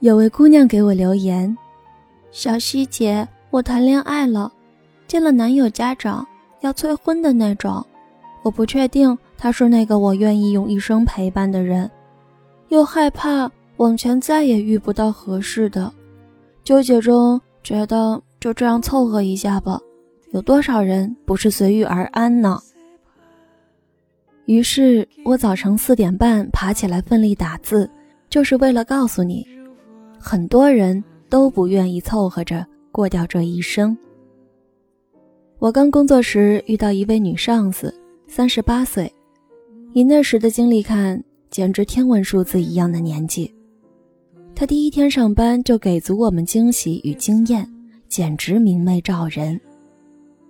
有位姑娘给我留言：“小希姐，我谈恋爱了，见了男友家长要催婚的那种。我不确定他是那个我愿意用一生陪伴的人，又害怕往前再也遇不到合适的，纠结中觉得就这样凑合一下吧。有多少人不是随遇而安呢？”于是我早晨四点半爬起来奋力打字，就是为了告诉你。很多人都不愿意凑合着过掉这一生。我刚工作时遇到一位女上司，三十八岁，以那时的经历看，简直天文数字一样的年纪。她第一天上班就给足我们惊喜与惊艳，简直明媚照人。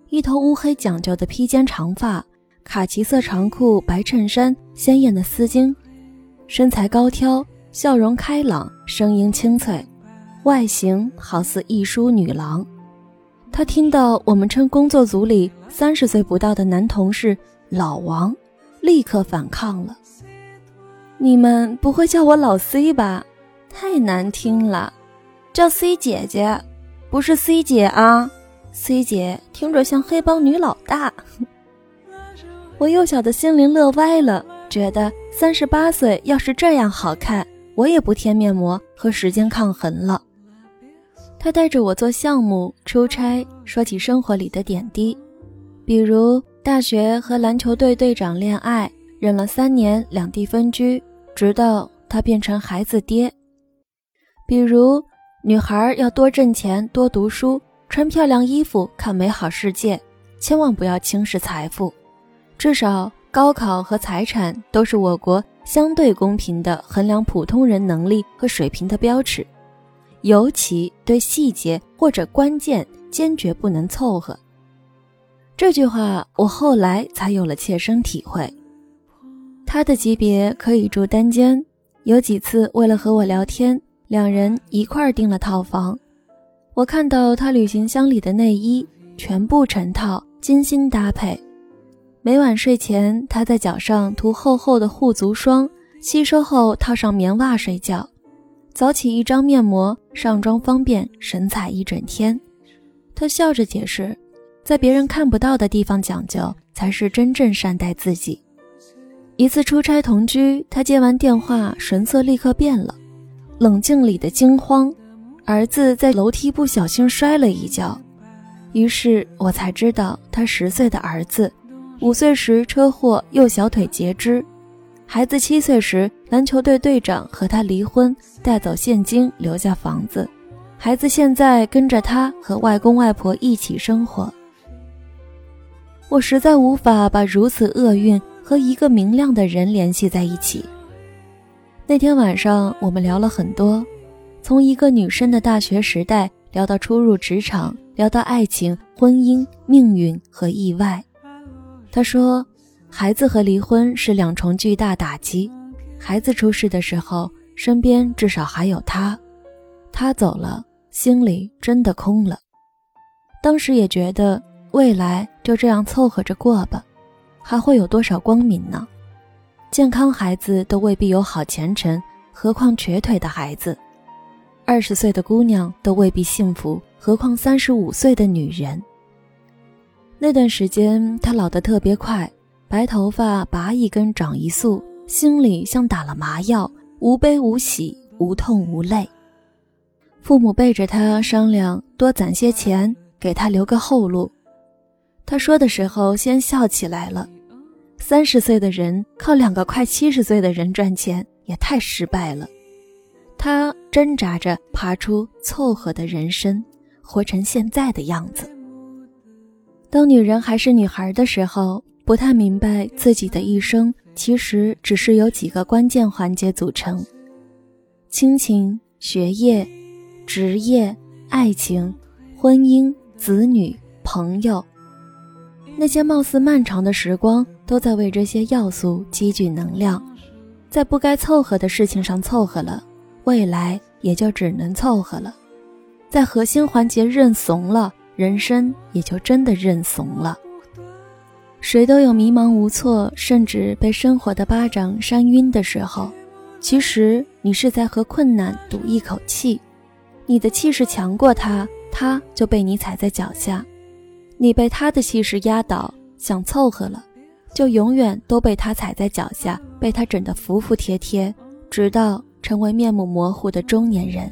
一头乌黑讲究的披肩长发，卡其色长裤、白衬衫，鲜艳的丝巾，身材高挑。笑容开朗，声音清脆，外形好似一书女郎。他听到我们称工作组里三十岁不到的男同事“老王”，立刻反抗了。你们不会叫我老 C 吧？太难听了，叫 C 姐姐，不是 C 姐啊！C 姐听着像黑帮女老大。我幼小的心灵乐歪了，觉得三十八岁要是这样好看。我也不贴面膜和时间抗衡了。他带着我做项目、出差，说起生活里的点滴，比如大学和篮球队队长恋爱，忍了三年两地分居，直到他变成孩子爹；比如女孩要多挣钱、多读书、穿漂亮衣服、看美好世界，千万不要轻视财富，至少高考和财产都是我国。相对公平的衡量普通人能力和水平的标尺，尤其对细节或者关键坚决不能凑合。这句话我后来才有了切身体会。他的级别可以住单间，有几次为了和我聊天，两人一块儿订了套房。我看到他旅行箱里的内衣，全部成套，精心搭配。每晚睡前，他在脚上涂厚厚的护足霜，吸收后套上棉袜睡觉。早起一张面膜，上妆方便，神采一整天。他笑着解释，在别人看不到的地方讲究，才是真正善待自己。一次出差同居，他接完电话，神色立刻变了，冷静里的惊慌。儿子在楼梯不小心摔了一跤，于是我才知道他十岁的儿子。五岁时车祸，右小腿截肢；孩子七岁时，篮球队队长和他离婚，带走现金，留下房子。孩子现在跟着他和外公外婆一起生活。我实在无法把如此厄运和一个明亮的人联系在一起。那天晚上，我们聊了很多，从一个女生的大学时代聊到初入职场，聊到爱情、婚姻、命运和意外。他说：“孩子和离婚是两重巨大打击。孩子出事的时候，身边至少还有他；他走了，心里真的空了。当时也觉得未来就这样凑合着过吧，还会有多少光明呢？健康孩子都未必有好前程，何况瘸腿的孩子？二十岁的姑娘都未必幸福，何况三十五岁的女人？”那段时间，他老得特别快，白头发拔一根长一束，心里像打了麻药，无悲无喜，无痛无泪。父母背着他商量多攒些钱，给他留个后路。他说的时候，先笑起来了。三十岁的人靠两个快七十岁的人赚钱，也太失败了。他挣扎着爬出凑合的人生，活成现在的样子。当女人还是女孩的时候，不太明白自己的一生其实只是由几个关键环节组成：亲情、学业、职业、爱情、婚姻、子女、朋友。那些貌似漫长的时光，都在为这些要素积聚能量。在不该凑合的事情上凑合了，未来也就只能凑合了。在核心环节认怂了。人生也就真的认怂了。谁都有迷茫无措，甚至被生活的巴掌扇晕的时候。其实你是在和困难赌一口气，你的气势强过他，他就被你踩在脚下；你被他的气势压倒，想凑合了，就永远都被他踩在脚下，被他整得服服帖帖，直到成为面目模糊的中年人，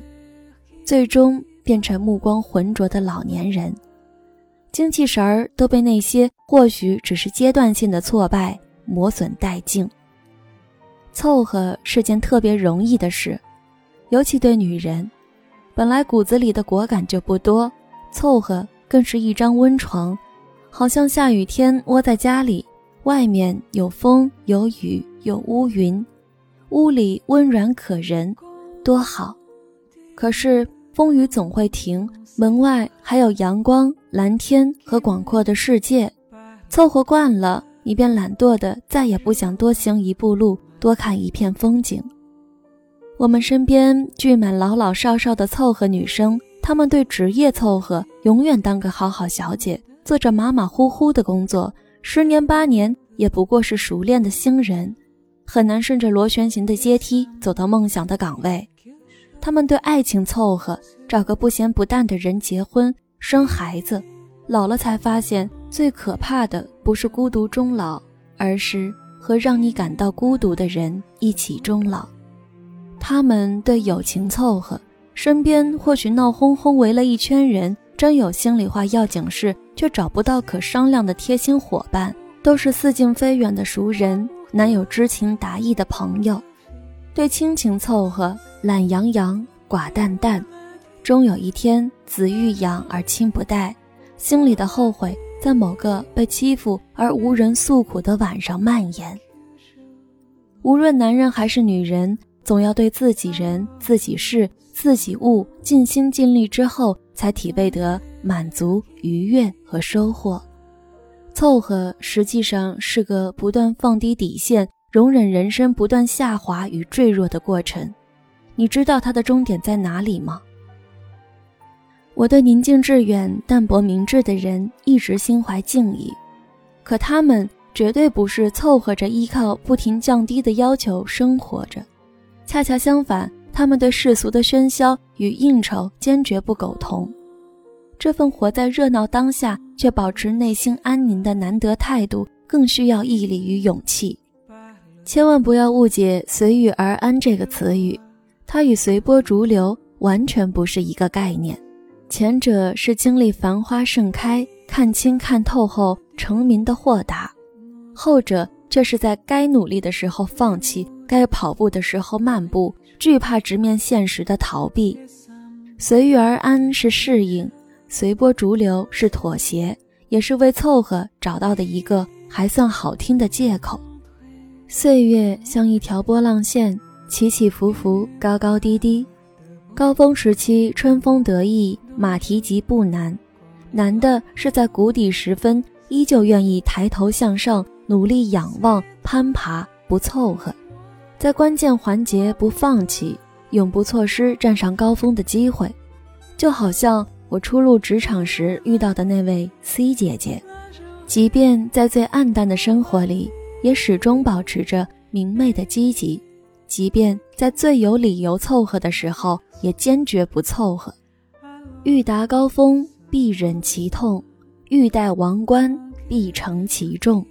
最终变成目光浑浊的老年人。精气神儿都被那些或许只是阶段性的挫败磨损殆尽。凑合是件特别容易的事，尤其对女人，本来骨子里的果敢就不多，凑合更是一张温床，好像下雨天窝在家里，外面有风有雨有乌云，屋里温软可人，多好。可是。风雨总会停，门外还有阳光、蓝天和广阔的世界。凑合惯了，你便懒惰的再也不想多行一步路，多看一片风景。我们身边聚满老老少少的凑合女生，她们对职业凑合，永远当个好好小姐，做着马马虎虎的工作，十年八年也不过是熟练的新人，很难顺着螺旋形的阶梯走到梦想的岗位。他们对爱情凑合，找个不咸不淡的人结婚生孩子，老了才发现最可怕的不是孤独终老，而是和让你感到孤独的人一起终老。他们对友情凑合，身边或许闹哄哄围了一圈人，真有心里话要紧事，却找不到可商量的贴心伙伴，都是似近非远的熟人，难有知情达意的朋友。对亲情凑合。懒洋洋，寡淡淡，终有一天子欲养而亲不待，心里的后悔在某个被欺负而无人诉苦的晚上蔓延。无论男人还是女人，总要对自己人、自己事、自己物尽心尽力之后，才体味得满足、愉悦和收获。凑合实际上是个不断放低底线、容忍人生不断下滑与坠落的过程。你知道他的终点在哪里吗？我对宁静致远、淡泊明志的人一直心怀敬意，可他们绝对不是凑合着依靠不停降低的要求生活着，恰恰相反，他们对世俗的喧嚣与应酬坚决不苟同。这份活在热闹当下却保持内心安宁的难得态度，更需要毅力与勇气。千万不要误解“随遇而安”这个词语。它与随波逐流完全不是一个概念，前者是经历繁花盛开、看清看透后成名的豁达，后者却是在该努力的时候放弃，该跑步的时候漫步，惧怕直面现实的逃避。随遇而安是适应，随波逐流是妥协，也是为凑合找到的一个还算好听的借口。岁月像一条波浪线。起起伏伏，高高低低，高峰时期春风得意，马蹄疾不难。难的是在谷底时分，依旧愿意抬头向上，努力仰望，攀爬，不凑合。在关键环节不放弃，永不错失站上高峰的机会。就好像我初入职场时遇到的那位 C 姐姐，即便在最暗淡的生活里，也始终保持着明媚的积极。即便在最有理由凑合的时候，也坚决不凑合。欲达高峰，必忍其痛；欲戴王冠，必承其重。